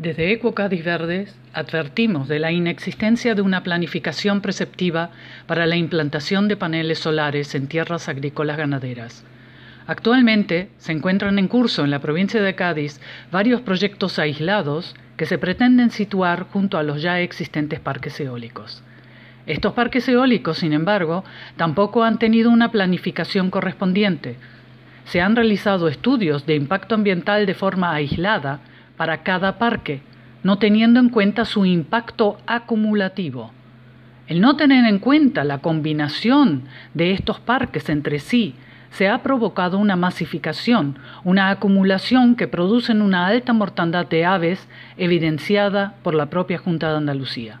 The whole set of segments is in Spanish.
Desde Ecuocadis Verdes advertimos de la inexistencia de una planificación preceptiva para la implantación de paneles solares en tierras agrícolas ganaderas. Actualmente se encuentran en curso en la provincia de Cádiz varios proyectos aislados que se pretenden situar junto a los ya existentes parques eólicos. Estos parques eólicos, sin embargo, tampoco han tenido una planificación correspondiente. Se han realizado estudios de impacto ambiental de forma aislada para cada parque, no teniendo en cuenta su impacto acumulativo. El no tener en cuenta la combinación de estos parques entre sí se ha provocado una masificación, una acumulación que producen una alta mortandad de aves evidenciada por la propia Junta de Andalucía.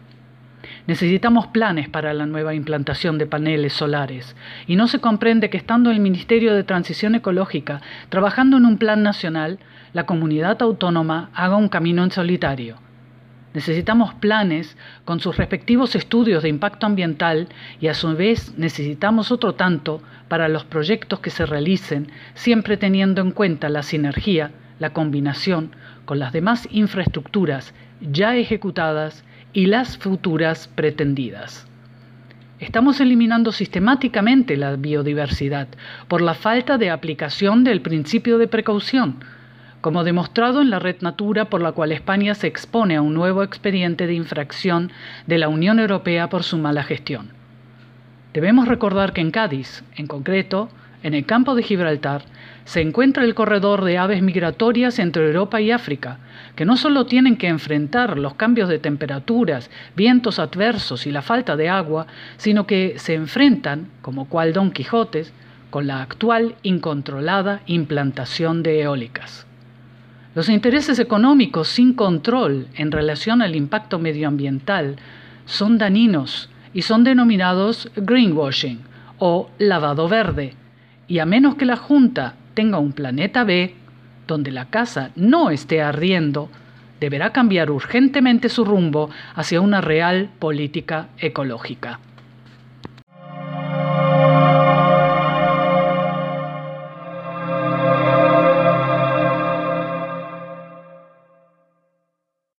Necesitamos planes para la nueva implantación de paneles solares y no se comprende que estando el Ministerio de Transición Ecológica trabajando en un plan nacional, la comunidad autónoma haga un camino en solitario. Necesitamos planes con sus respectivos estudios de impacto ambiental y a su vez necesitamos otro tanto para los proyectos que se realicen, siempre teniendo en cuenta la sinergia, la combinación con las demás infraestructuras ya ejecutadas y las futuras pretendidas. Estamos eliminando sistemáticamente la biodiversidad por la falta de aplicación del principio de precaución, como demostrado en la Red Natura por la cual España se expone a un nuevo expediente de infracción de la Unión Europea por su mala gestión. Debemos recordar que en Cádiz, en concreto, en el campo de Gibraltar, se encuentra el corredor de aves migratorias entre Europa y África, que no solo tienen que enfrentar los cambios de temperaturas, vientos adversos y la falta de agua, sino que se enfrentan, como cual Don Quijotes, con la actual incontrolada implantación de eólicas. Los intereses económicos sin control en relación al impacto medioambiental son dañinos y son denominados greenwashing o lavado verde. Y a menos que la Junta tenga un planeta B, donde la casa no esté ardiendo, deberá cambiar urgentemente su rumbo hacia una real política ecológica.